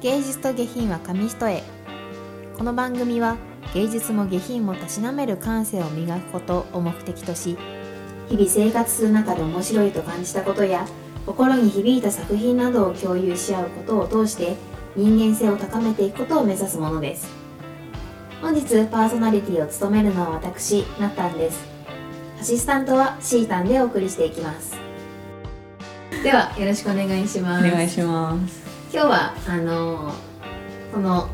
芸術と下品は紙一重。この番組は芸術も下品もたしなめる感性を磨くことを目的とし日々生活する中で面白いと感じたことや心に響いた作品などを共有し合うことを通して人間性を高めていくことを目指すものです。本日パーソナリティを務めるのは私なったんです。アシスタントはシータンでお送りしていきます。ではよろしくお願いします。お願いします。今日はあのこの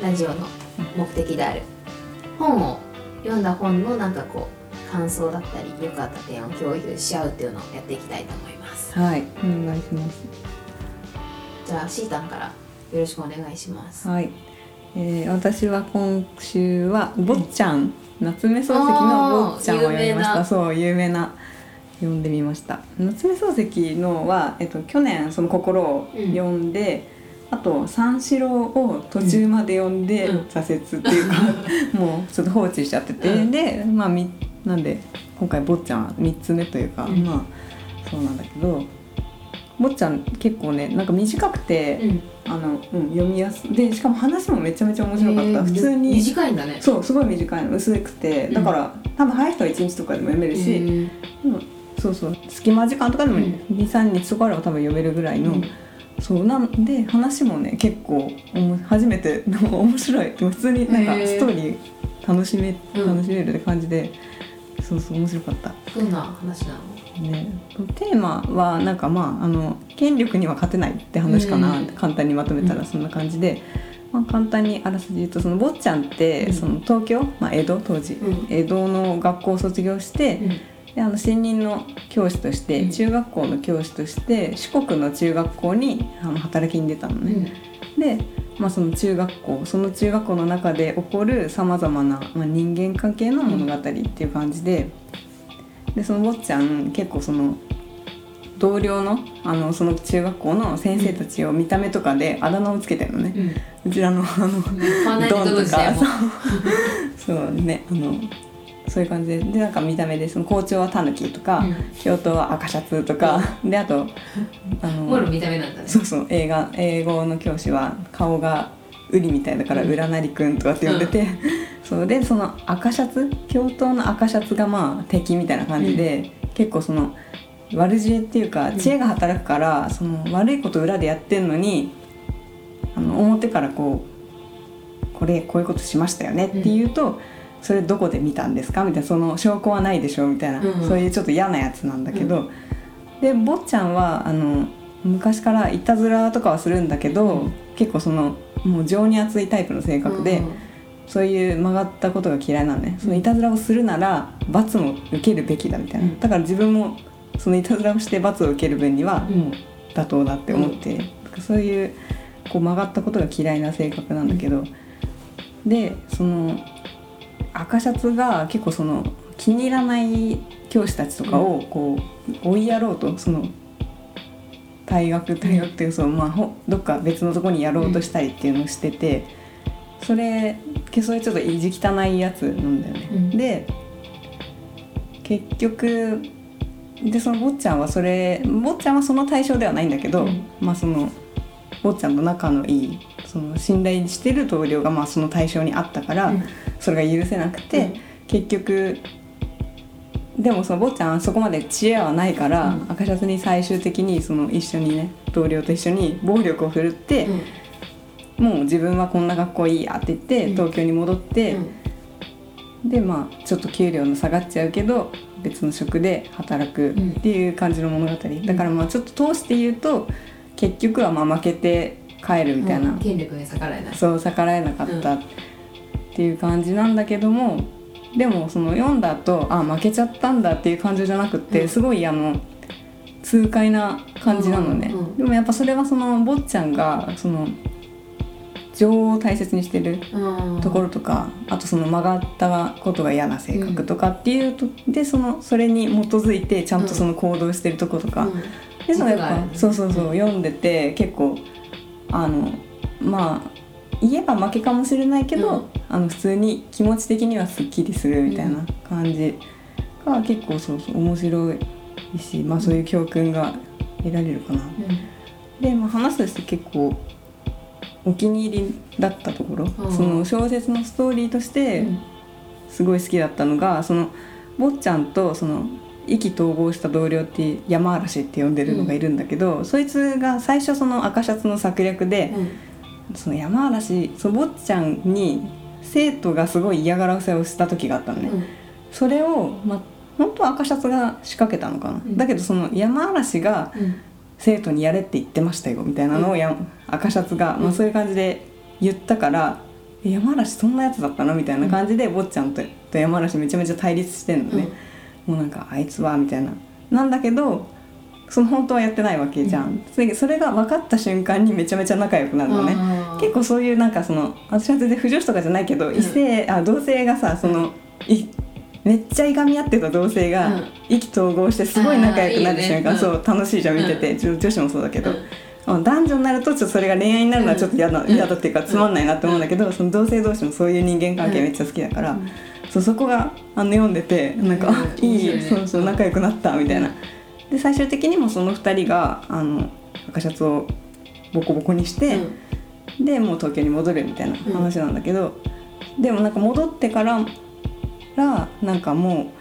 ラジオの目的である本を読んだ本のなんかこう感想だったり良かった点を共有し合うっていうのをやっていきたいと思います。はい。お願いします。じゃあシータンからよろしくお願いします。はい、えー、私は今週は坊ちゃん、夏目漱石の坊ちゃんを読みましあー有名な。たそう有名な読んでみました。夏目漱石のは、えっと、去年その心を読ん。で、あと三四郎を途中まで読んでうん。挫折っていうか、もうちょっと放置しちゃってて、うん。でまあみなんで今回坊ちゃんは3つ目というか、うん。まあそうなんだけど坊ちゃん結構ねなんか短くて、うん。あの、うん、読みやすでしかも話もめちゃめちゃ面白かった、えー普通に短いんだね。そうすごい短いの。薄くて。うんだから、多分早い人は1日とかでも読めるし、うん。うんそうそう。隙間時間とかでもうん。23日とかあれば多分読めるぐらいの、うん。そうなんで話もね結構おも初めて 面白い。普通になんかストーリー楽しめうん。楽しめるって感じで、そうそう面白かった。どんな話なの？ね、テーマはなんかまああの権力には勝てないって話かな、うん。簡単にまとめたうん。らそんな感じで、まあ、簡単にあらすじ言うとその坊ちゃんって、うん。その東京、まあ、江戸当時、うん。江戸の学校を卒業して、であの新任の教師として、うん。中学校の教師として四国の中学校にあの働きに出たのうん。ね。で、まあ、その中学校その中学校の中で起こるさまざまな、まあ、人間関係の物語っていう感じで,、でその坊ちゃん結構その同僚のあのその中学校の先生たちを見た目とかであだ名をつけてるのね、うん。うちらのあのこん。ドンとかそう。そうねあのそういう感じで。でなんか見た目でその校長はタヌキとか、うん。教頭は赤シャツとか、であとあのもろ見た目なんだね。そうそう映画英語の教師は顔がウリみたいだからうん。浦成くんとかって呼んでて、そうでその赤シャツ？教頭の赤シャツがまあ敵みたいな感じで、結構その悪知恵っていうかん。知恵が働くから、その悪いこと裏でやってんのにあの表からこうこれこういうことしましたよねって言うと、それどこで見たんですか？みたいなその証拠はないでしょ？みたいな、うんそういうちょっと嫌なやつなんだけど、で坊ちゃんはあの昔からいたずらとかはするんだけど、うん。結構そのもう情に熱いタイプの性格で、そういう曲がったことが嫌いなのね。そのいたずらをするなら罰も受けるべきだみたいな、うん。だから自分もそのいたずらをして罰を受ける分にはうん。もう妥当だって思って、そういうこう曲がったことが嫌いな性格なんだけど、でその赤シャツが結構その気に入らない教師たちとかをこう追いやろうとその退学退学っていうその、まあ、ほどっか別のとこにやろうとしたりっていうのをしてて、それけそれちょっと意地汚いやつなんだよね。うん。で結局でその坊ちゃんはそれ坊ちゃんはその対象ではないんだけど、うん。まあその坊ちゃんと仲のいいその信頼してる同僚がまあその対象にあったから、うん。それが許せなくて、結局でもその坊ちゃんはそこまで知恵はないから、うん。赤シャツに最終的にその一緒にね同僚と一緒に暴力を振るって、うん。もう自分はこんな学校いいやって言って、うん。東京に戻って、うん。でまあちょっと給料の下がっちゃうけど別の職で働くっていう感じの物語、だからまあちょっと通して言うと結局はまあ負けて帰るみたいな、うん。権力に逆らえない。そう逆らえなかったっていう感じなんだけどもでもその読んだ後あ負けちゃったんだっていう感じじゃなくって、うん。すごいあの痛快な感じなのね、うんうんでもやっぱそれはその坊ちゃんがその情を大切にしてるうん。ところとか、あとその曲がったことが嫌な性格とかっていうと、でそのそれに基づいてちゃんとその行動してるところとか、うんでそのやっぱそうそうそう、うん。読んでて結構あのまあ言えば負けかもしれないけど、うん。あの普通に気持ち的にはすっきりするみたいな感じが結構そうそう面白いし、まあ、そういう教訓が得られるかな。で、まあ、話として結構お気に入りだったところ、うん。その小説のストーリーとしてすごい好きだったのがその坊ちゃんとその意気投合した同僚って山嵐って呼んでるのがいるんだけど、そいつが最初その赤シャツの策略で、その山嵐その坊ちゃんに生徒がすごい嫌がらせをした時があったのね。それを、まあ、本当は赤シャツが仕掛けたのかな、ん。だけどその山嵐が生徒にやれって言ってましたよみたいなのをや、赤シャツが、まあ、そういう感じで言ったから、え山嵐そんなやつだったの？みたいな感じで、坊ちゃんとと山嵐めちゃめちゃ対立してんのね、もうなんかあいつはみたいな。なんだけどその本当はやってないわけじゃん、でそれが分かった瞬間にめちゃめちゃ仲良くなるのね、結構そういうなんかその私は全然不女子とかじゃないけど、異性あ同性がさそのいめっちゃいがみ合ってた同性がうん。意気投合してすごい仲良くなる瞬間、あーいいよねそう楽しいじゃん見てて、女女子もそうだけど、あ男女になるとちょっとそれが恋愛になるのはちょっと嫌だ,、うん。嫌だっていうかつまんないなって思うんだけど、その同性同士のそういう人間関係めっちゃ好きだから、そうそこがあの読んでてなんか、うん。あいいね。そうそう仲良くなったみたいな。で最終的にもその2人があの赤シャツをボコボコにして。でもう東京に戻るみたいな話なんだけど、でもなんか戻ってかららなんかも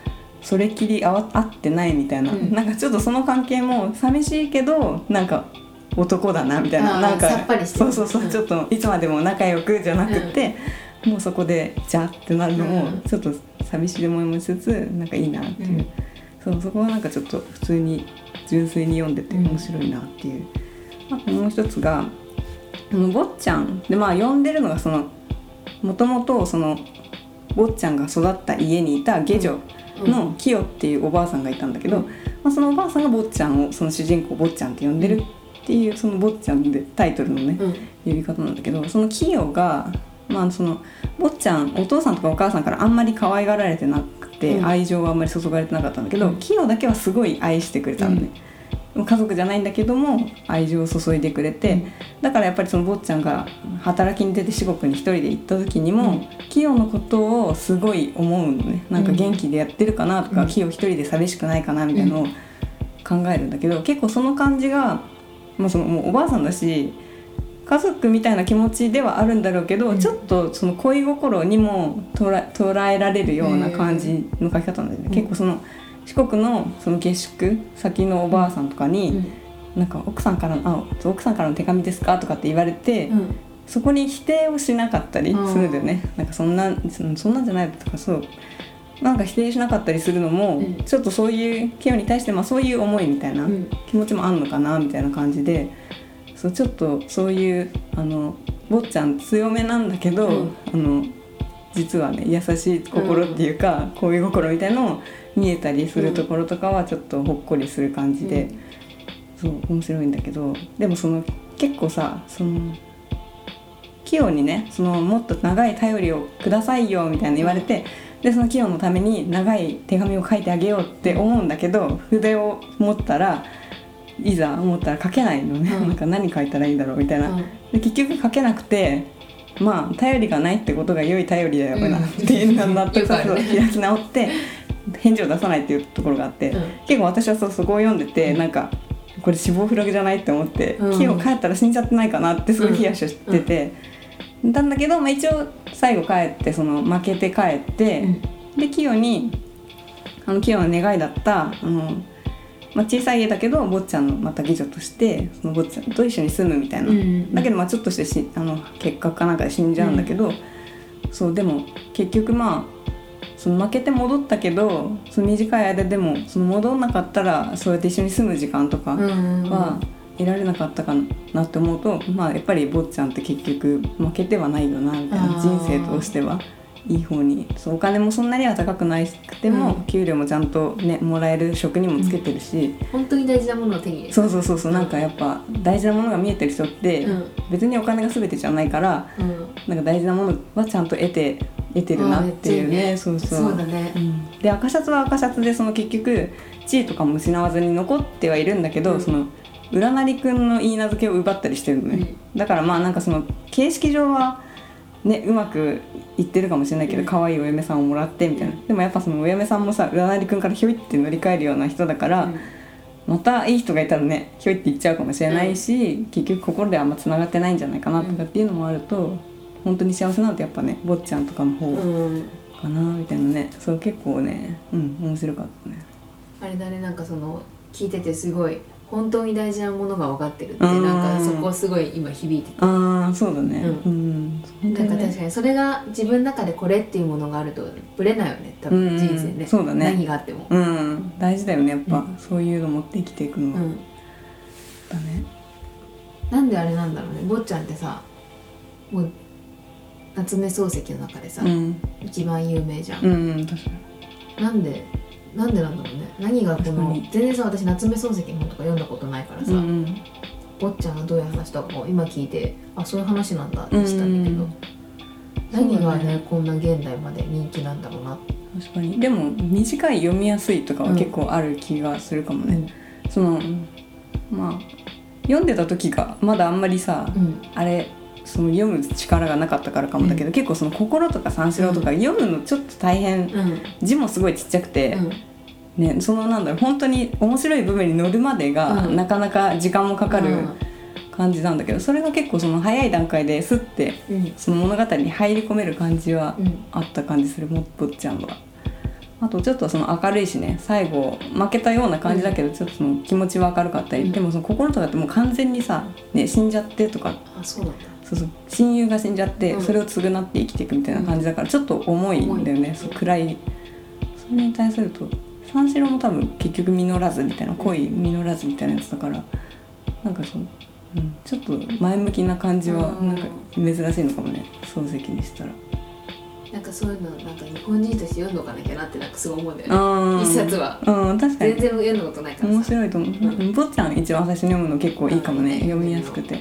うそれきり合わ合ってないみたいな、うん。なんかちょっとその関係も寂しいけどなんか男だなみたいな。なんかそうそうそう、うん。ちょっといつまでも仲良くじゃなくて、もうそこでじゃあってなるのもうん。ちょっと寂しい思いもしつつなんかいいなっていう、うん。そうそこはなんかちょっと普通に純粋に読んでて面白いなっていう、あともう一つがあの坊ちゃんでまあ呼んでるのがそのもともとその坊ちゃんが育った家にいた下女のキヨっていうおばあさんがいたんだけど、うん。まあ、そのおばあさんが坊ちゃんをその主人公坊ちゃんって呼んでるっていうその坊ちゃんでタイトルのねうん。呼び方なんだけどそのキヨがまあその坊ちゃんお父さんとかお母さんからあんまり可愛がられてなくて、うん。愛情はあんまり注がれてなかったんだけど、うん。キヨだけはすごい愛してくれたのね。家族じゃないんだけども愛情を注いでくれて、だからやっぱりその坊ちゃんが働きに出て四国に一人で行った時にも、うん。キヨのことをすごい思うのね。なんか元気でやってるかなとか、うん。キヨ一人で寂しくないかなみたいなのを考えるんだけど、結構その感じが、まあ、そのもうおばあさんだし家族みたいな気持ちではあるんだろうけど、うん。ちょっとその恋心にも捉え捉えられるような感じの書き方なんだよね、うん。結構その四国のその下宿先のおばあさんとかに、なんか奥さんから奥さんからの手紙ですかとかって言われて、うん。そこに否定をしなかったりするんだよね、なんかそんなそんなんじゃないとかそう。なんか否定しなかったりするのも、うん。ちょっとそういうケヨに対してまあそういう思いみたいなうん。気持ちもあんのかなみたいな感じでそうちょっとそういうあの坊ちゃん強めなんだけど、うん。あの実はね優しい心っていうか、恋心みたいのを見えたりするところとかはちょっとほっこりする感じで。そう面白いんだけどでもその結構さそのキヨにねそのもっと長い頼りをくださいよみたいな言われてでそのキヨのために長い手紙を書いてあげようって思うんだけど筆を持ったらいざ思ったら書けないのね、うん。なんか何書いたらいいんだろうみたいな、で結局書けなくてまあ頼りがないってことが良い頼りだよなっていうのが納得させ開き直って返事を出さないっていうところがあって、うん。結構私はそうそこを読んでて、なんかこれ死亡フラグじゃないって思って、うん。キヨ帰ったら死んじゃってないかなってすごいヒヤヒヤしてて、なんだけど、まあ、一応最後帰ってその負けて帰って、でキヨにあのキヨの願いだったあの、まあ、小さい家だけど坊ちゃんのまた妓女としてその坊ちゃんと一緒に住むみたいな、うんだけどまあちょっとしてしあの結核かなんかで死んじゃうんだけど、そうでも結局まあその負けて戻ったけどその短い間でもその戻んなかったらそうやって一緒に住む時間とかは得られなかったかなって思うと、まあやっぱり坊ちゃんって結局負けてはないよなみたいな人生としてはいい方にそうお金もそんなには高くないくても、うん。給料もちゃんとねもらえる職にもつけてるし、本当に大事なものを手に入れる。そうそうそうそうなんかやっぱ大事なものが見えてる人って、うん。別にお金が全てじゃないからうん。なんか大事なものはちゃんと得て得てるなっていうね。あそうそう。そうだね。うん。で赤シャツは赤シャツでその結局地位とかも失わずに残ってはいるんだけど、うん。その占成くんの言い名付けを奪ったりしてるのね、だからまあなんかその形式上はねうまくいってるかもしれないけど、うん。可愛いお嫁さんをもらってみたいな、でもやっぱそのお嫁さんもさ占成くんからひょいって乗り換えるような人だから、またいい人がいたらねひょいって言っちゃうかもしれないし、結局心であんまつながってないんじゃないかなとかっていうのもあると、本当に幸せなのってやっぱね坊ちゃんとかの方うん。かなみたいなね。そう結構ねうん面白かったね。あれだねなんかその聞いててすごい本当に大事なものが分かってるってうん。なんかそこすごい今響いてて。ああそうだね。ううん、本当にね。なんか確かにそれが自分の中でこれっていうものがあるとぶれないよね多うん分人生ね、そうだね。何があっても、うん。大事だよねやっぱ、うん。そういうの持って生きていくのは、うん、だね。なんであれなんだろうね。坊ちゃんってさもう夏目漱石の中でさ、うん。一番有名じゃん、うん確かに。なんでなんでなんだろうね。何がこの全然さ私夏目漱石の本とか読んだことないからさ、うん坊ちゃんがどういう話とかも今聞いてあそういう話なんだってしたんだけど、うん何がねねこんな現代まで人気なんだろうな確かに。でも短い読みやすいとかは結構ある気がするかもね、そのまあ読んでた時がまだあんまりさ、うん。あれその読む力がなかったからかもだけど、結構その心とか三四郎とか読むのちょっと大変、うん。字もすごいちっちゃくて、うん。ね、そのなんだろう本当に面白い部分に乗るまでが、うん。なかなか時間もかかるうん。感じなんだけどそれが結構その早い段階ですってうん。その物語に入り込める感じはうん。あった感じするもっぽっちゃんは。あとちょっとその明るいしね最後負けたような感じだけど、ちょっとその気持ちは明るかったり、うん。でもその心とかってもう完全にさ、ね、死んじゃってとか。あそうなんだそうそう親友が死んじゃって、うん。それを償って生きていくみたいな感じだからちょっと重いんだよね、そう暗い。それに対すると三四郎も多分結局実らずみたいな恋実らずみたいなやつだからなんかそう、うん、ちょっと前向きな感じはうん。なんか珍しいのかもね。漱石にしたら。なんかそういうのなんか日本人として読んどかなきゃなってなんかすごい思うんだよね。あ一冊は。うん確かに。全然読んだことないから面さ白いと思う、うん。坊ちゃん一番最初に読むの結構いいかもね、読みやすくて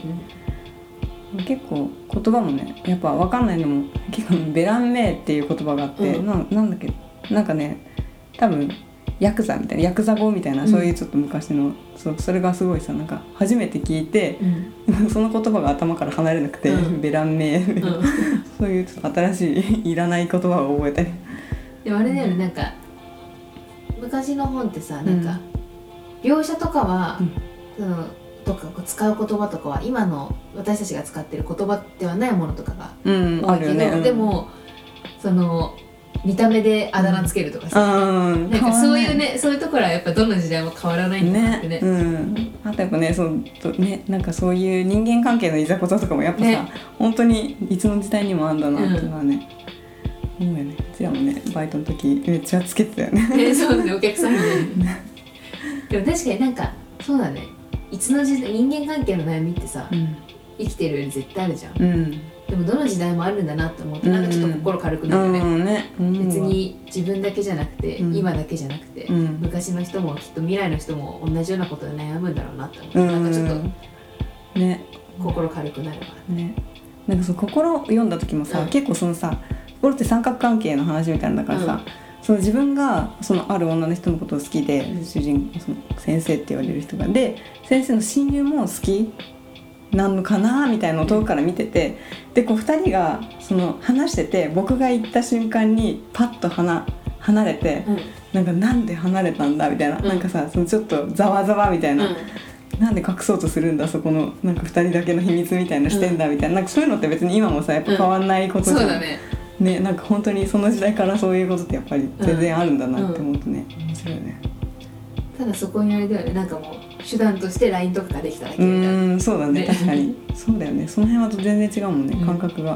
結構言葉もねやっぱ分かんないのも結構ベランメーっていう言葉があって、うん。ななんだっけなんかね多分ヤクザみたいなヤクザ語みたいな、うん。そういうちょっと昔のそうそれがすごいさなんか初めて聞いてうん。その言葉が頭から離れなくて、うん。ベランメ。ー、うん。そういうちょっと新しいいらない言葉を覚えたり。でもあれだよねなんか昔の本ってさなんか描写とかは、そのとかこう使う言葉とかは今の私たちが使ってる言葉ではないものとかが多いけど、ね、うん。でもその見た目であだ名つけるとかさ、うんなんかそういうねそういうところはやっぱどの時代も変わらないんだなってね。うん、あとやっぱねそうとねなんかそういう人間関係のいざこざとかもやっぱさ、ね。本当にいつの時代にもあんだなっていうのはね、思うよね。うちらもねバイトの時めっちゃつけてたよね。ねそうですねお客さんに ね。でも確かになんかそうだねいつの時代人間関係の悩みってさうん、生きてるより絶対あるじゃん。うん、でもどの時代もあるんだなって思ってなんかちょっと心軽くなるよね、うん。ね、うん別に自分だけじゃなくて、うん。今だけじゃなくて、うん。昔の人もきっと未来の人も同じようなことで悩むんだろうなって思って、うん。なんかちょっとね。心軽くなるわ、ね。なんかそう心を読んだ時もさ、うん。結構そのさ心って三角関係の話みたいなんだからさ、その自分がそのある女の人のことを好きで、うん主人その先生って言われる人が。で先生の親友も好きなのかなみたいなのを遠くから見ててでこう2人がその話してて僕が行った瞬間にパッと離離れて、うん。なんかなんで離れたんだみたいな、うん。なんかさそのちょっとざわざわみたいな、うん。なんで隠そうとするんだそこのなんか2人だけの秘密みたいなしてんだみたいな,、なんかそういうのって別に今もさやっぱ変わんないことじゃん、そうだねねなんか本当にその時代からそういうことってやっぱり全然あるんだなって思うとね、面白いよね。ただそこにあれだよね。なんかもう手段として LINE とかができただけうみたいなーんそうだね。ね。確かに。そうだよね。その辺はと全然違うもんね。うん。感覚が、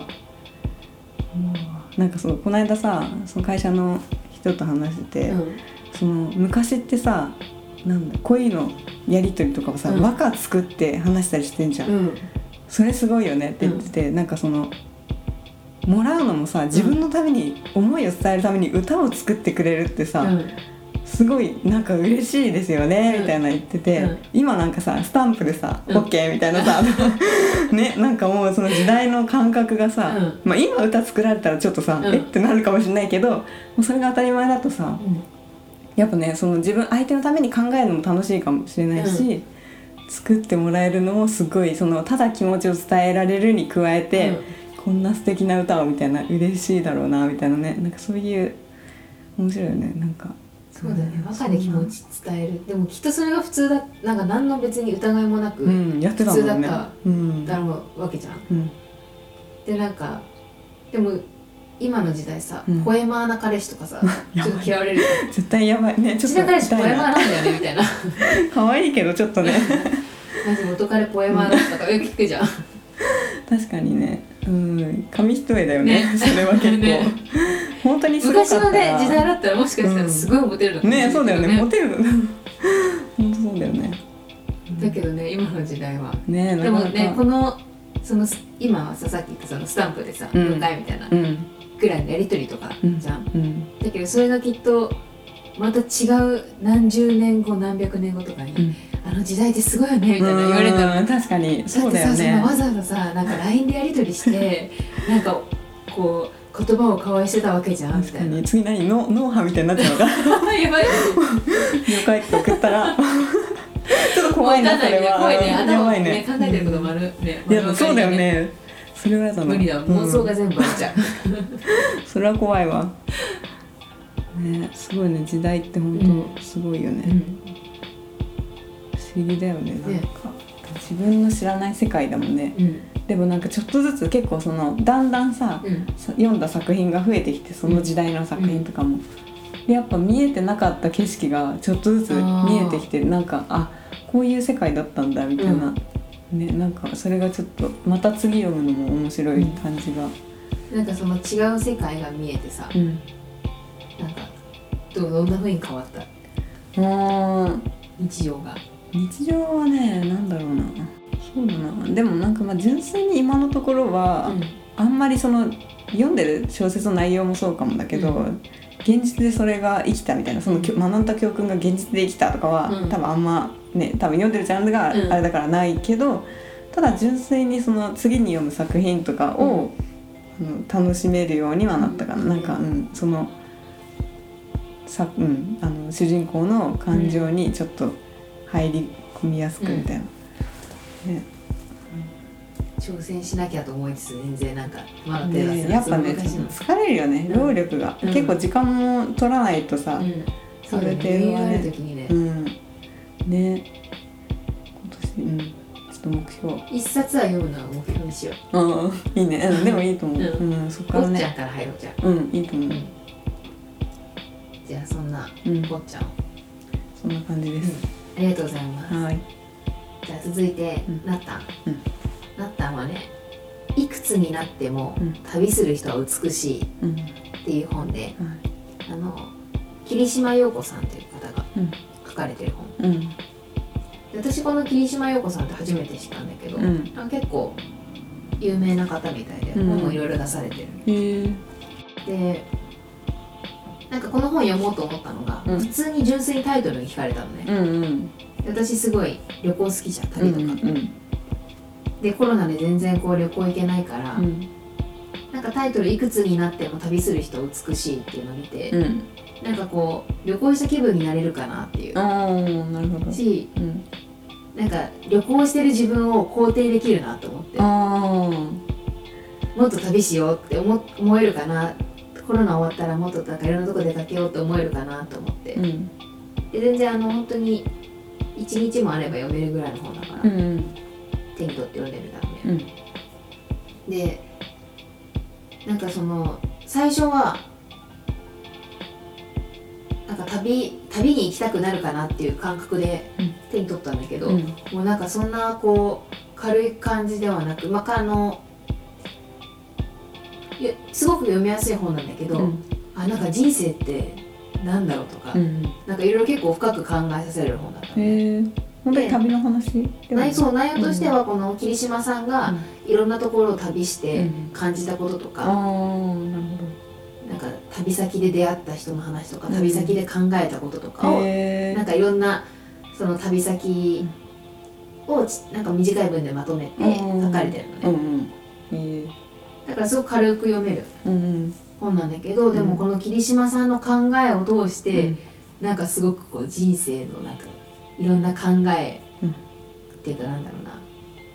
うんなんかそうこの間さその会社の人と話してて、うん。その昔ってさなんだ恋のやり取りとかをさ、うん。和歌作って話したりしてんじゃん、うん。それすごいよねって言ってて、なんかそのもらうのもさ自分のために、思いを伝えるために歌を作ってくれるってさ、うん。すごいなんか嬉しいですよね、うん。みたいな言ってて、うん。今なんかさスタンプでさ「うん。OK」みたいなさ ねなんかもうその時代の感覚がさ、うん。まあ、今歌作られたらちょっとさ、うん。えってなるかもしれないけどもうそれが当たり前だとさやっぱねその自分相手のために考えるのも楽しいかもしれないし、作ってもらえるのもすごいそのただ気持ちを伝えられるに加えて、こんな素敵な歌をみたいな嬉しいだろうなみたいな。ねなんかそういう面白いよね。なんかそうだね。和歌で気持ち伝えるでもきっとそれが普通だなんか何の別に疑いもなくうんやってたね。普通だったうん。だろうわけじゃん。うん。でなんかでも今の時代さ、うん。ポエマーな彼氏とかさ ちょっと嫌われる。よ絶対やばい。ねちょっと彼氏ポエマーななんだよねみたいな。可愛いけどちょっとね。マジ元彼ポエマーだったとかよく聞くじゃん確かにね。うん。紙一重だよね。ね。それは結構、ね。本当にすごかっ昔のね時代だったらもしかしたらすごいモテるのかもしれないねそうだよね。モけテる。本当そうだよね。だけどね今の時代は。ねでもねこのその今はささっき言ったそのスタンプでさ「うん。了解」みたいなうん。ぐらいのやり取りとかうん。じゃん、うん。だけどそれがきっとまた違う何十年後何百年後とかに、うんあの時代ってすごいよねみたいな言われたらうん確かに。そうだよね。わざわざさなんか LINE でやり取りしてなんかこう言葉を交わしてたわけじゃんみ確かに。次何？脳脳波みたいになっちゃうのか。やばい了解って送った。らちょっと怖いなそれは。怖いね。やばいね。ね考えてること丸ねいや丸分かりそうだよね。それは無理だ妄想がうん全部あっちゃう、それは怖いわ。ねすごいね。時代って本当すごいよね、うん不思議だよねなんねか。自分の知らない世界だもんね。うん。でもなんかちょっとずつ結構そのだんだんさ、うん。さ読んだ作品が増えてきてその時代の作品とかも、でやっぱ見えてなかった景色がちょっとずつ見えてきてなんかあこういう世界だったんだみたいな、ねなんかそれがちょっとまた次読むのも面白い感じが、なんかその違う世界が見えてさうん。なんかどうどんな風に変わった？日常が日常はねなんだろうな。そうだな。でもなんかまあ純粋に今のところは、あんまりその読んでる小説の内容もそうかもだけど、う現実でそれが生きたみたいなその学んだ教訓が現実で生きたとかは、うん。多分あんまね多分読んでるジャンルがうん。あれだからないけど、ただ純粋にその次に読む作品とかを、あの楽しめるようにはなったかな、うんなんか、うん、そのさ、うん、あの主人公の感情にちょっと入り込みやすくみたいな。ね。挑戦しなきゃと思いつつ全然なんかまだ手出せやっぱね疲れるよねうん。労力が、うん。結構時間も取らないとさ、うん。そうだねはねね、うん。ね。今年うん。ちょっと目標。一冊は読むのは目標にしよう。うん。いいね、うん、でもいいと思う、ううん。そっか坊らね。ちゃんから入ろうじゃあ。うんいいと思う、うん。じゃあそんなうん坊ちゃんを、そんな感じです、ありがとうございます。はい。じゃあ続いて、うん。なったん、うん。なったんはねいくつになってもうん。旅する人は美しいっていう本であの霧島陽子さんという方がうん。書かれてる本。うん。で私この霧島陽子さんって初めて知ったんだけど、うん。あ結構有名な方みたいでうん。本もいろいろ出されてる、でなんかこの本読もうと思ったのが、うん。普通に純粋にタイトルに聞かれたのね、うんうん。で私すごい旅行好きじゃんう旅とか、んうんでコロナで全然こう旅行行けないから、うん。なんかタイトルいくつになっても旅する人美しいっていうのを見て、うん。なんかこう旅行した気分になれるかなっていう。なるほど。しうん。なんか旅行してる自分を肯定できるなと思って。あもっと旅しようって思思えるかなコロナ終わったらもっとなんかいろんなとこ出かけようって思えるかなと思って、あうん。で全然あの本当に1日もあれば読めるぐらいの本だから、うん。手に取って読んでるんだろううん。ね、でなんかその最初はなんか旅旅に行きたくなるかなっていう感覚でうん。手に取ったんだけど、うん。もうなんかそんなこう軽い感じではなくまああのすごく読みやすい本なんだけど、うん。あなんか人生ってなんだろうとか、うんなんかいろいろ結構深く考えさせる本だった本当に旅の話内そう内容としてはこの霧島さんがいろんなところを旅してうん。感じたこととか、ああなるほなんか旅先で出会った人の話とかうん。旅先で考えたこととかどを、なんかいろんなその旅先をちなんか短い文でまとめてうん。書かれてるのね、だからすごく軽く読めるうんうん本なんだけど、でもこの霧島さんの考えを通して、うん。なんかすごくこう人生のなんかいろんな考え、うん。っていうかなんだろうな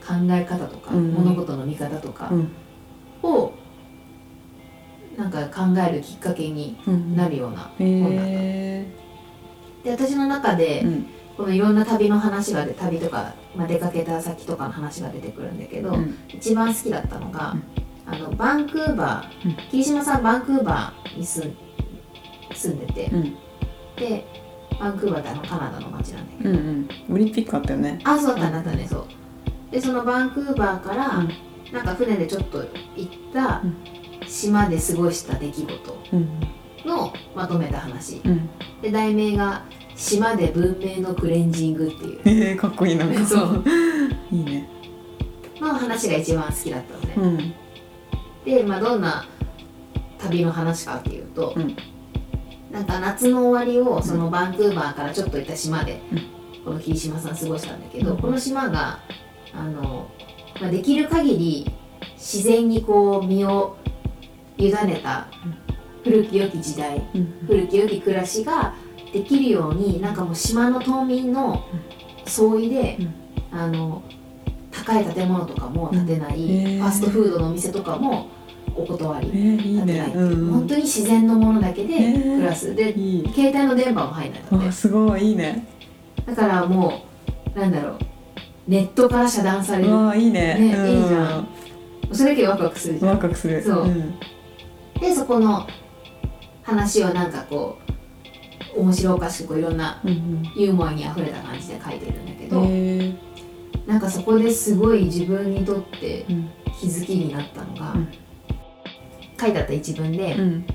考え方とか、うん。物事の見方とかうん。をなんか考えるきっかけにうん。なるようなへ本だった、えで私の中で、うん。このいろんな旅の話がで旅とか、まあ、出かけた先とかの話が出てくるんだけど、うん。一番好きだったのが、あのバンクーバー、うん。霧島さんバンクーバーに住ん住んでて、うん。でバンクーバーってあのカナダの街なんだけど、うんうん。オリンピックあったよね。あそうだったんだったねそう。でそのバンクーバーから、うん。なんか船でちょっと行ったうん。島で過ごした出来事うん。のまとめた話。うん。で題名が「島で文明のクレンジング」っていう。えー、かっこいいな。んかそう。いいね。の話が一番好きだったのね、うんで、まあ、どんな旅の話かっていうと、うん。なんか夏の終わりをそのバンクーバーからちょっと行った島で、うん。この霧島さん過ごしたんだけど、うんこの島があの、まあ、できる限り自然にこう身を委ねた古き良き時代うん。古き良き暮らしができるようになんかもう島の島民の総意で、あの高い建物とかも建てない、うんへー。ファストフードのお店とかもお断りえー、いい建てないっていう、ねうん。本当に自然のものだけで暮らす、でいい。携帯の電波も入んないのであすごいいいね。だからもうなんだろう。ネットから遮断される。わあいいね。ねうんいいじゃん。それだけでワクワクするじゃん。ワクワクする。そう。ん。でそこの話をなんかこう面白おかしくこういろんなうんうん。ユーモアにあふれた感じで書いてるんだけど、へーなんかそこですごい自分にとってうん。気づきになったのが、うん。書いてあった一文で、うん。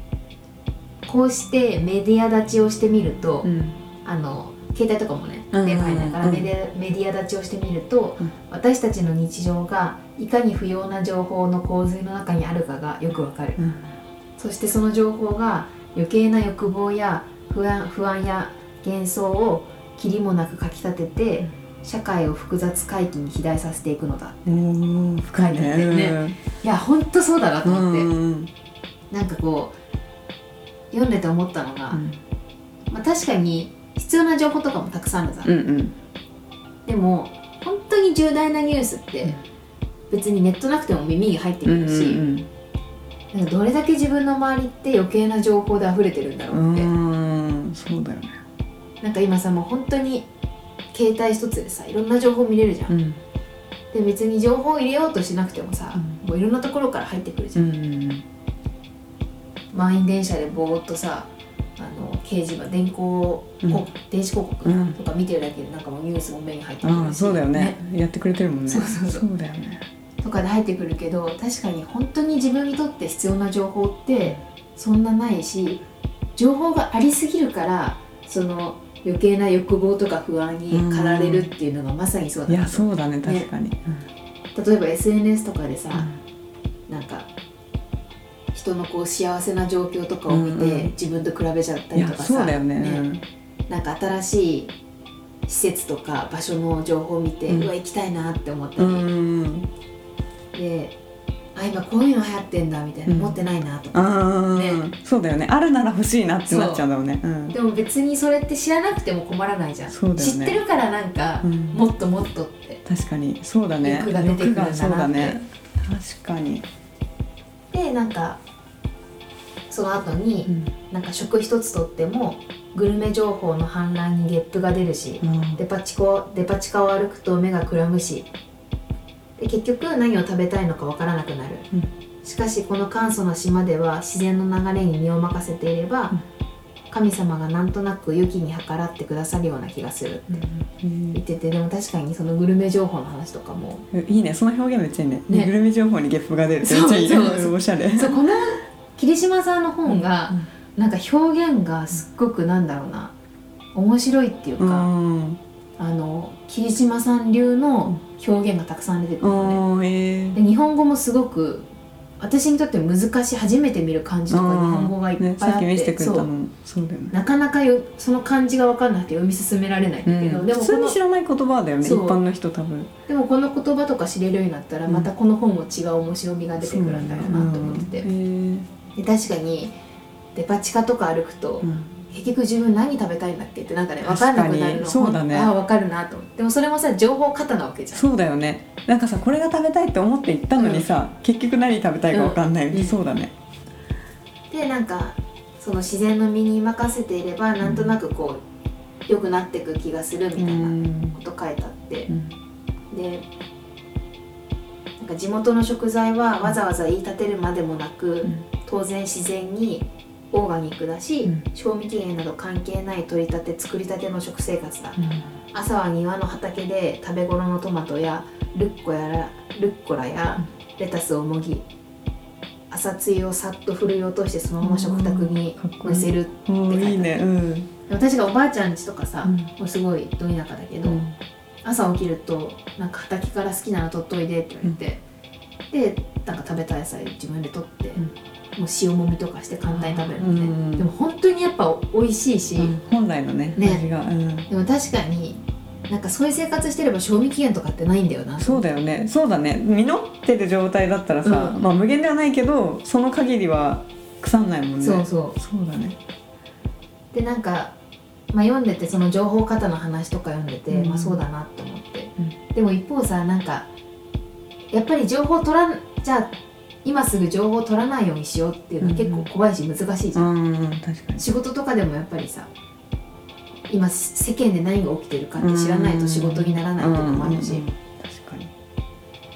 こうしてメディア立ちをしてみると、うん。あの携帯とかもねうん電波入んないからうんメディアメディア立ちをしてみると、うん。私たちの日常がいかに不要な情報の洪水の中にあるかがよくわかる、うん。そしてその情報が余計な欲望や不安不安や幻想をきりもなくかきたてて社会を複雑回帰に肥大させていくのだ。おー深いね。ね。いやほんとそうだなとうん思って、うんなんかこう読んでて思ったのが、うん。まあ、確かに必要な情報とかもたくさんあるじゃん、うんうん。でも本当に重大なニュースって別にネットなくても耳に入ってくるし、うんなんかどれだけ自分の周りって余計な情報で溢れてるんだろううって、ん。そうだよね。なんか今さもう本当に携帯一つでさいろんな情報見れるじゃん、うん。で別に情報を入れようとしなくてもさ、うん。もういろんなところから入ってくるじうゃん、ん。満員電車でぼーっとさあの掲示板電光うん。電子広告うん。とか見てるだけでなんかもうニュースも目に入ってくるし。そうだよね。やってくれてるもんね。そうそうそう。そうだよね。とかで入ってくるけど確かに本当に自分にとって必要な情報ってそんなないし情報がありすぎるからその余計な欲望とか不安に駆られるっていうのがまさにそういだなとやそうだね確かに。例えば SNS とかでさ、うん。なんか人のこう幸せな状況とかを見て、うんうん自分と比べちゃったりとかさそうだよね。なんか新しい施設とか場所の情報を見て、ううんわ行きたいなって思ったり、うんうん。であ今こういうの流行ってんだみたいな、うん。持ってないなとか。ね。そうだよね。あるなら欲しいなってなっちゃうんだろう。ねうん。でも別にそれって知らなくても困らないじゃん、そうだよね。知ってるからなんか、うん。もっともっとって。確かに。そうだね。欲が出てくるんだなそうだね確かに。でなんかその後に、うん。なんか食一つとってもグルメ情報の氾濫にゲップが出るし、うん。デパ地下デパ地下を歩くと目がくらむしで結局何を食べたいのかわからなくなる、うん。しかしこの簡素な島では自然の流れに身を任せていれば、うん。神様がなんとなく良きに計らってくださるような気がするってうん言っててでも確かにそのグルメ情報の話とかも。いいね。その表現めっちゃいいね。ね。グルメ情報にゲップが出るってめっちゃいいね。そうおしゃれそうこの桐島さんの本が、うんなんか表現がすっごくなんだろうな。面白いっていうか、うん。あの桐島さん流の表現がたくさん出てくるのね、うんえー。で日本語もすごく私にとって難しい初めて見る漢字とか日本語がいっぱいあね、って、さっき見せてくれたそう。のそうだよね。なかなかよその漢字が分かんなくて読み進められないんだけど、うん。でも普通に知らない言葉だよね一般の人多分。でもこの言葉とか知れるようになったらうん。またこの本も違う面白みが出てくるんだろうなと思ってて、うんへで確かにデパ地下とか歩くと、ーうん結局自分何食べたいんだっけ？ってなんかね分かんなくなるの。そうだね。ああ分かるなと思って。でもそれもさ情報過多なわけじゃん。そうだよね。なんかさこれが食べたいって思って行ったのにさ、結局何食べたいか分かんない、うん。そうだね。でなんかその自然の身に任せていればなんとなくこう良くなっていく気がするみたいなうん。こと書いてあって。う、ん。でなんか地元の食材はわざわざ言い立てるまでもなく、当然自然にオーガニックだし、うん。賞味期限など関係ない取り立て作りたての食生活だ、朝は庭の畑で食べ頃のトマトやルッコやらルッコラやレタスをもぎ朝つゆをさっとふるい落としてそのまま食卓にうん。かっこいい。乗せるね。うん。私がおばあちゃん家とかさ、うん。もうすごいど田舎だけど、うん。朝起きるとなんか畑から好きなの取っといでって言われて、でなんか食べた野菜自分で取って、うんもう塩もみとかして簡単に食べるのね、うん。でも本当にやっぱ美味しいし、うん。本来のねね。味が。うん。でも確かになんかそういう生活してれば賞味期限とかってないんだよな。そうだよね。そうだね。実ってる状態だったらさ、うん。まあ無限ではないけどその限りは腐んないもんね。そうそう。そうだね。でなんか、まあ、読んでてその情報型の話とか読んでて、うん。まあそうだなって思って、でも一方さなんかやっぱり情報取らんじゃあ今すぐ情報取らないようにしようっていうのは結構怖いし難しいじゃん、うん確かに。仕事とかでもやっぱりさ今世間で何が起きてるかって知らないと仕事にならないっていうのもあるし、うんうんうん。確かに。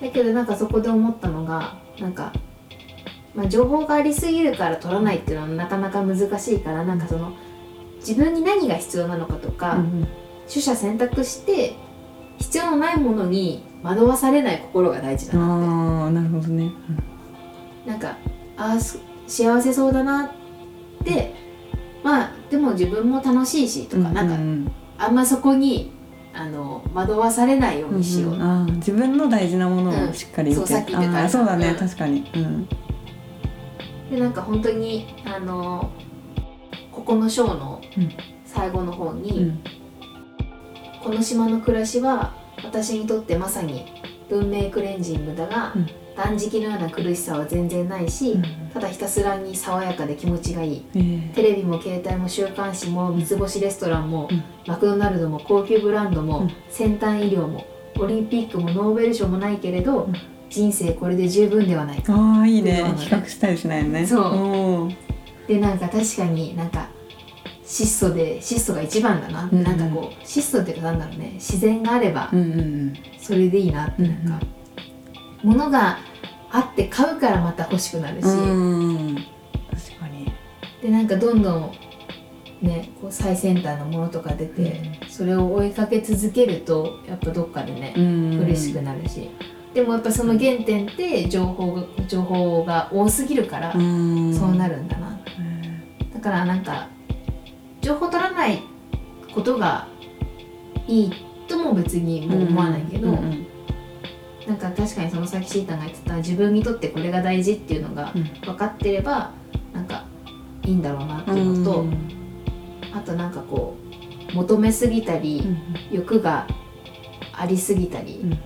だけどなんかそこで思ったのがなんか、まあ、情報がありすぎるから取らないっていうのはなかなか難しいからなんかその自分に何が必要なのかとか、うん取捨選択して必要のないものに惑わされない心が大事だなって。ああなるほどねなんかあ幸せそうだなってまあでも自分も楽しいしとか、なんかうん。あんまそこにあの惑わされないようにしよう、んあー自分の大事なものをしっかり見て、うんそうさっき言ってそうだね、うん。確かに。うん。でなんか本当にあのここの章のうん。最後の方うに、ん。この島の暮らしは私にとってまさに文明クレンジングだが、うん断食のような苦しさは全然ないし、うん。ただひたすらに爽やかで気持ちがいい。えーテレビも携帯も週刊誌も三つ星レストランも、うん。マクドナルドも高級ブランドも、うん。先端医療もオリンピックもノーベル賞もないけれど、うん。人生これで十分ではない。かああいいね。比較したりしないよね。そう。でなんか確かになんか質素で質素が一番だな。って、うんなんかこう質素っていうかなんだろうね。自然があればうんうんそれでいいなってなんか、物があって買うからまた欲しくなるし、うん。うん確かに。でなんかどんどんねこう最先端のものとか出て、それを追いかけ続けるとやっぱどっかでね、うん。苦しくなるし。でもやっぱその原点って情報が情報が多すぎるから、うん。そうなるんだな。だからなんか情報取らないことがいいとも別にもう思わないけど、うんうんなんか確かにそのさっきシータが言ってた自分にとってこれが大事っていうのがうん。分かってればなんかいいんだろうなっていうのと、うん。あとなんかこう求めすぎたり、欲がありすぎたりうん。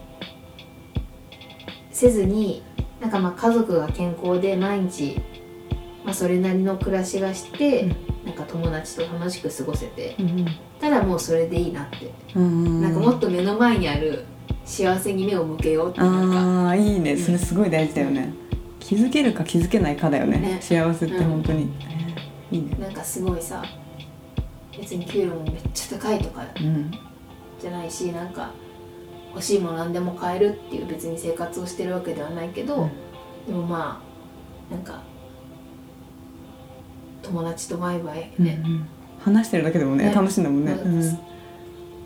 せずになんかまあ家族が健康で毎日、まあ、それなりの暮らしがして、うん。なんか友達と楽しく過ごせてうんただもうそれでいいなって、うん。なんかもっと目の前にある幸せに目を向けようってああいいね。それすごい大事だよね。気づけるか気づけないかだよね。ね。幸せって本当に、いいね。なんかすごいさ別に給料もめっちゃ高いとかうん。じゃないしなんか欲しいもの何でも買えるっていう別に生活をしてるわけではないけど、うん。でもまあなんか友達とワイワイうんね、話してるだけでもねね。楽しいんだもんね、うんうん。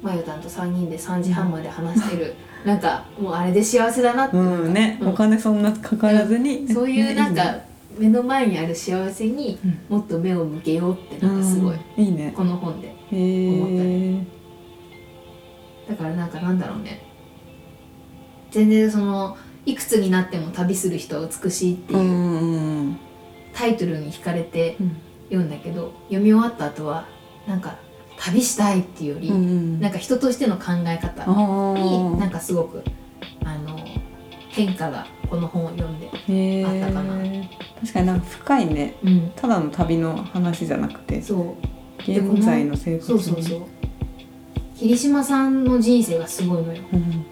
まゆたんと3人で3時半まで話してる、なんかもうあれで幸せだなって、うんね、うん。お金そんなかからずに、そういうなんかね目の前にある幸せにうん。もっと目を向けようってなんかすごい、うん。いいね。この本でへえだからなんかなんだろうね。全然そのいくつになっても旅する人は美しいっていうタイトルに惹かれてうん。読んだけど読み終わった後はなんか旅したいっていうより、うんなんか人としての考え方あになんかかすごくあの変化がこの本を読んで、あったかな。確かになんか深いね。うん、ただの旅の話じゃなくてそう。現在の生活そうそうそう。霧島さんの人生がすごいのよ。うんうん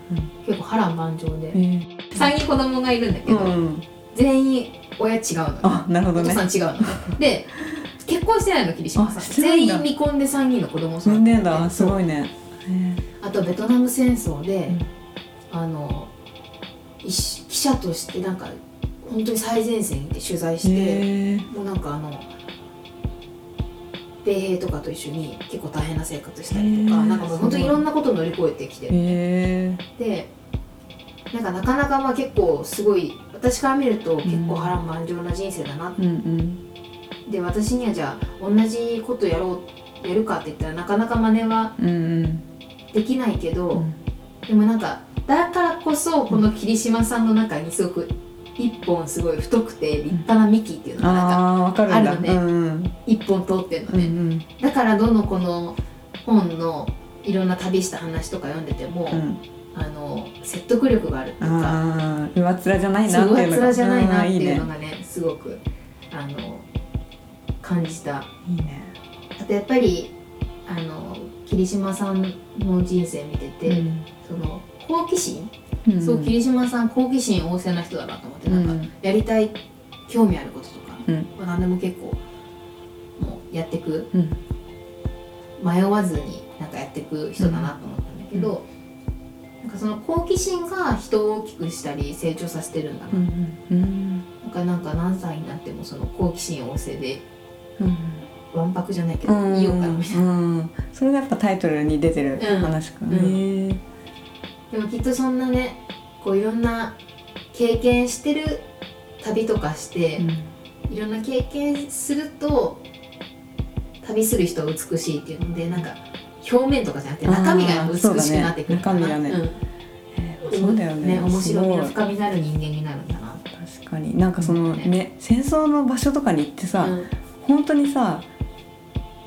結構波乱万丈で。うんへ3人子供がいるんだけえど、うん全員親違うの。よあなるほおどね。父さん違うの。で2結婚してないの霧島さん全員未婚で3人の子供産んでだ。すごいね。あとベトナム戦争で、うん。あの記者としてなんか本当に最前線に行って取材えして、もうなんかあの米兵とかと一緒に結構大変な生活したりとか、なんかもう本当にいろんなことを乗り越えてきて。でなんかなかなかまあ結構すごい私から見ると結構波乱万丈な人生だな、うんうんで私にはじゃあ同じことやろうやるかって言ったらなかなか真似はできないけど、うん。でもなんかだからこそこの霧島さんの中にすごく一本すごい太くて立派な幹っていうのがなんかあるのね。うんうん。一本通ってんのうんうね、ん。だからどのこの本のいろんな旅した話とか読んでても、うん。あの説得力があるっていうか上っ面じゃないなっていうのがねすごくあの感じた。いいね。あとやっぱりあの霧島さんの人生見てて、いいねその好奇心、うん。そう霧島さん好奇心旺盛な人だなと思って、なんかうん。やりたい興味あることとか、うん。まあ何でも結構もうやってく。うん。迷わずになんかやっていく人だなと思ったんだけど、なんかその好奇心が人を大きくしたり成長させてるんだな、うんうん。なんかなんか何歳になってもその好奇心旺盛でうんわん。ぱくじゃないけど、いいよかなみたいな、うん。それがやっぱタイトルに出てる話かうん。ねでもきっとそん。なねこういろん。な経験してる旅とかして、いろん。な経験すると旅する人は美しいっていうのでなん。か表面とかじゃなくて中身が美しくなってくるかなね中身がねうん。そうだよね面白みの深みのある人間になるん。だな確かになん。かそのねね戦争の場所とかに行ってさ、うん。本当にさ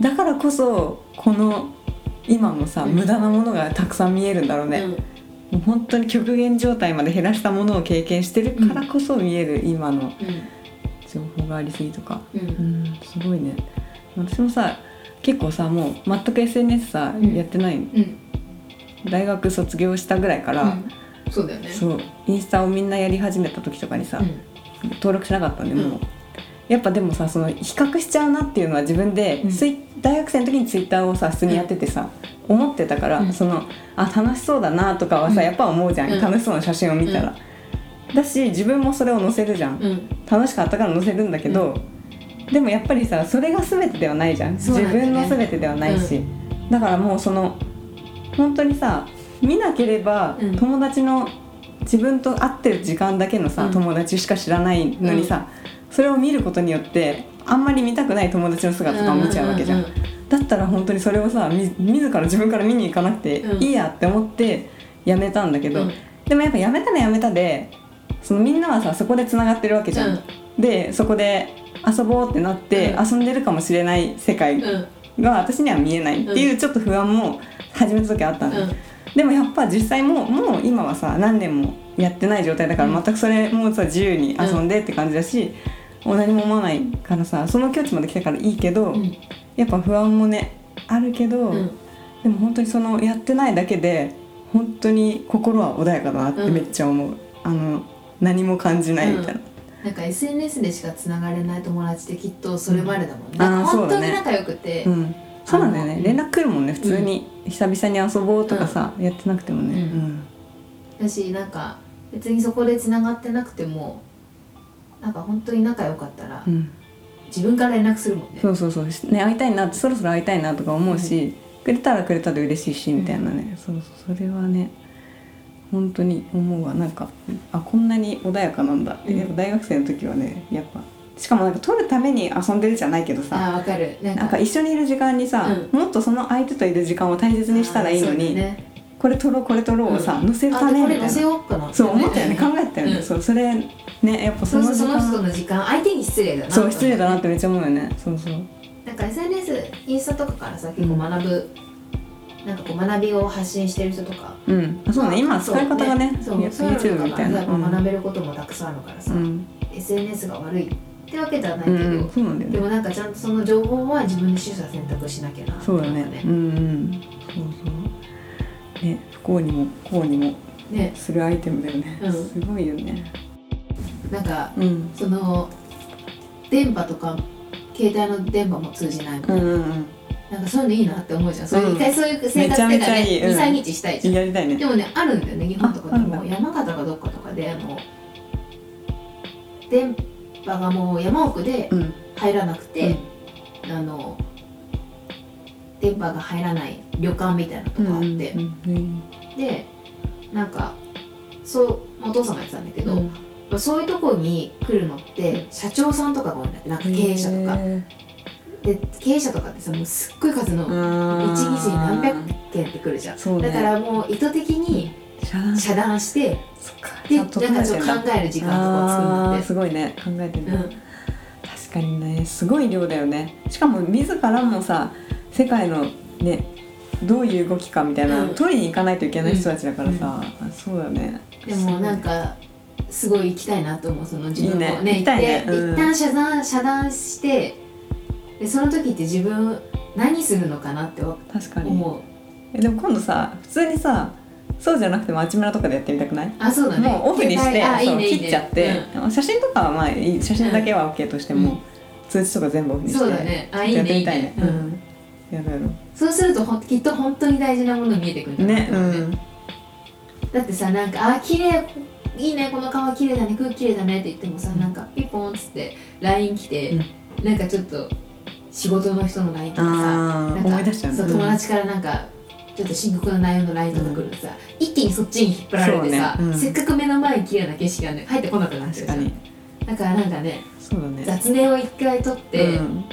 だからこそこの今もさ、うん。無駄なものがたくさん見えるんだろうね、うん。もう本当に極限状態まで減らしたものを経験してるからこそ見える今の情報がありすぎとか。うん。ううんんすごいね。私もさ結構さもう全く SNS さ、うん。やってないうん。大学卒業したぐらいから、うん。そうだよね。そうインスタをみんなやり始めた時とかにさ、うん。登録しなかったんでもう、うんやっぱでもさその比較しちゃうなっていうのは自分で、うん。大学生の時にツイッターをさ普通にやっててさ、思ってたから、うん。そのあ楽しそうだなとかはさ、うん。やっぱ思うじゃん、うん。楽しそうな写真を見たら、だし自分もそれを載せるじゃん、うん。楽しかったから載せるんだけど、でもやっぱりさそれが全てではないじゃん、ね。分の全てではないし、だからもうその本当にさ見なければうん。友達の自分と会ってる時間だけのさ、うん。友達しか知らないのにさ、それを見ることによってあんまり見たくない友達の姿とかも見ちゃうわけじゃん,、ううだったら本当にそれをさみ自ら自分から見に行かなくてうん。いいやって思ってやめたんだけど、うん。でもやっぱやめたらやめたでそのみんなはさそこでつながってるわけじゃん、でそこで遊ぼうってなって、うん。遊んでるかもしれない世界うん。が私には見えないっていうちょっと不安も始めた時あったんだ、うん。でもやっぱ実際もうもう今はさ何年もやってない状態だからうん。全くそれもさ自由に遊んでって感じだし、もう何も思わないからさその境地まで来たからいいけど、うん。やっぱ不安もねあるけど、うん。でも本当にそのやってないだけで本当に心は穏やかだなってめっちゃ思う、あの何も感じないみたいな、なんか SNS でしかつながれない友達ってきっとそれまでだもんね、ん。なんか本当に仲良くて、うん、そうなんだよね。連絡来るもんね。普通に。久々に遊ぼうとかさ、やってなくてもね、うん。うん。だしなんか別にそこでつながってなくてもなんか本当に仲良かったら、うん。自分から連絡するもんね。そうそうそう。ね会いたいなってそろそろ会いたいなとか思うし、くれたらくれたで嬉しいしみたいなね、そうそうそれはね本当に思うわ。なんかあこんなに穏やかなんだ。って、うん。やっぱ大学生の時はねやっぱしかもなんか撮るために遊んでるじゃないけどさあーわかる。なんか一緒にいる時間にさ、うもっとその相手といる時間を大切にしたらいいのに、これ撮ろうこれ撮ろうをさ、うん。載せるあためみたいな。そう思ったよね。考えたよね、うん。そうそれねやっぱその時間。その人の時間。相手に失礼だなそう失礼だなっってめっちゃ思うよね。そうそう。なんか SNS インスタとかからさ結構学ぶ、なんかこう学びを発信してる人とか。うん。あそうね今使い方がねそう YouTube のみたいな。学べることもたくさんあるからさ、うん。SNS が悪いってわけではないけど、うん。うんそうなんだよね。でもなんかちゃんとその情報は自分で取捨選択しなきゃなそうだね。なんかうんうん。そうそうね不幸にも幸にもね。するアイテムだよね、うん。すごいよね。なんかうん。その電波とか携帯の電波も通じないもん、うんうんうん。なんかそういうのいいなって思うじゃん、そういううん。一回そういう生活ってかねちゃいい。うん。23日したいじゃん。やりたいね。でもねあるんだよね日本とかでも。山形かどっかとかであの電波がもう山奥でうん。入らなくて、あの電波が入らない旅館みたいなとこあって、でなんかそうお父さんが言ってたんだけど、うん。そういうとこに来るのって社長さんとかが多いんだってなんか経営者とか。へで経営者とかってさもうすっごい数のー。一日に何百件って来るじゃん、ね。だからもう意図的に遮断してでな。んかちょっと考える時間とかを作るんだってすごいね。考えてる、うん。確かにねすごい量だよね。しかも自らもさ世界のねどういう動きかみたいな、うん。取りに行かないといけない人たちだからさ、あそうだね。でもなんかすごい行きたいなと思うその自分も。ね。ね行きたいね。行って、うん。一旦遮断遮断してでその時って自分何するのかなって確かに。思う。えでも今度さ普通にさそうじゃなくてもあちむらとかでやってみたくない？あそうだね。もうオフにしてそう切っちゃって、写真とかはまあいい。写真だけは OK としても、うん。通知とか全部オフにしてそうだね。あいいねやってみたいねいいね。うんやるやろ。そうするとほんきっと本当に大事なもの見えてくるんだなね。うん。だってさなんか「あ綺麗いいねこの川綺麗だね空気綺麗だね」って言ってもさなんかピンポンっつって LINE 来て、なんかちょっと仕事の人の LINE とかさなんかそううん。友達からなんかちょっと深刻な内容の LINE とか来るとさ、一気にそっちに引っ張られてさ、ね。うん。せっかく目の前に綺麗な景色がね入ってこなくなっちゃうだからなんかねね。雑念を一回取って、うん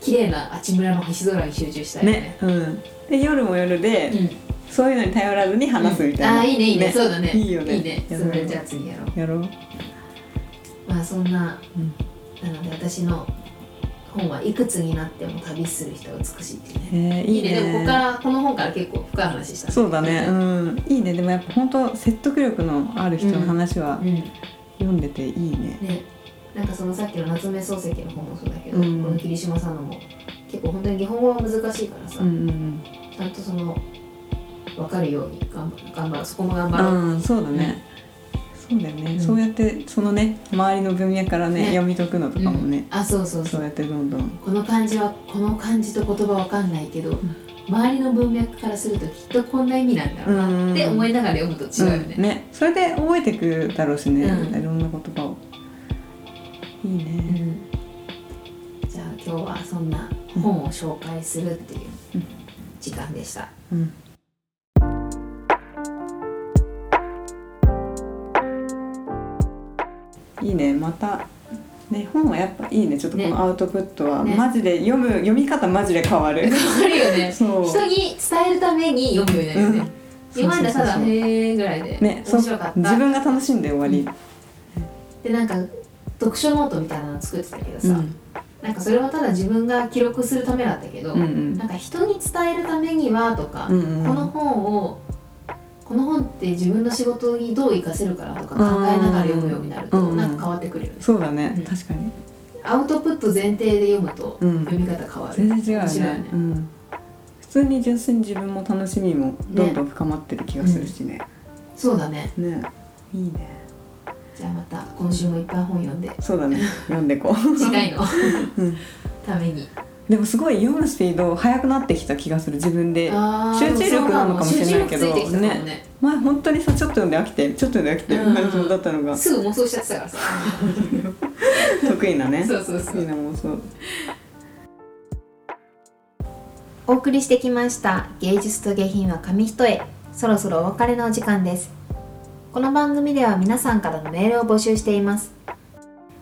綺麗なあちむらの星空に集中したいよね。ねうん。で夜も夜で、うん。そういうのに頼らずに話すみたいな、あーいいねいいね。そうだね。いいよね。いいね。それじゃあ次やろう。やろう。まあそんな、うん。なので私の本はいくつになっても旅する人は美しいっていうね。えー、いいね。でもここからこの本から結構深い話したそうだね。うん。いいね。でもやっぱ本当説得力のある人の話はうん。読んでていいね、ねなんかそのさっきの夏目漱石の本もそうだけど、うん。この霧島さんのも結構本当に日本語は難しいからさ、うんうんちゃんとその分かるように頑張頑張るそこも頑う張ろう、んうんそうだね、そうだよね、うん。そうやってそのね周りの文脈からねね。読み解くのとかもね、あそうそうそそううやってどんどん。この漢字はこの漢字と言葉わかんないけど、周りの文脈からするときっとこんな意味なんだろうなって思いながら読むと違うよね、うん。ね。それで覚えていくだろうしね、うん。いろんな言葉をいいね、うん。じゃあ今日はそんな本を紹介するっていううん。時間でした、うん。いいね。またね本はやっぱいいね。ちょっとこねのアウトプットは、ね。マジで読む読み方マジで変わる。変わるよね。そう。人に伝えるために読むようになるよね、うん。今までただ「そうそうそうへえ」ぐらいでね面白かった、自分が楽しんで終わり、でなんか読書ノートみたいなの作ってたけどさ、うん。なんかそれはただ自分が記録するためだったけど、うんうん。なんか人に伝えるためにはとか、うんうん。この本をこの本って自分の仕事にどう活かせるかなとか考えながら読むようになると、うんうん。なんか変わってくるよね、そうだね、うん。確かに。アウトプット前提で読むとうん。読み方変わる、全然違うね。うん、普通に純粋に自分も楽しみもどんどん深まってる気がするしね。そうだね。ね。いいねじゃあまた今週もいっぱい本読んで。そうだね。読んでこう。次回の。うん。ために。でもすごい読むスピード速くなってきた気がする自分で。集中力なのかもしれないけど。集中力ついてきたかもね。前本当にさちょっと読んで飽きてちょっと読んで飽きてうん。感じだったのが。すぐ妄想しちゃってたからさ。得意なね。そうそうそう。得意な妄想。お送りしてきました。芸術と下品は紙一重。そろそろお別れのお時間ですこの番組では皆さんからのメールを募集しています。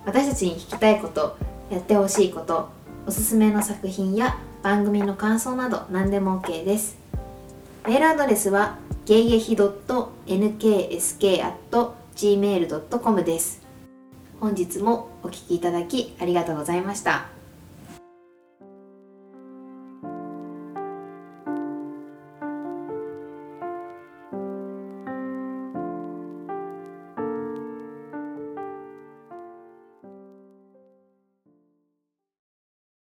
私たちに聞きたいことやってほしいことおすすめの作品や番組の感想など何でも OK です。メールアドレスはゲイゲヒ .nksk.gmail.com です。本日もお聞きいただきありがとうございました。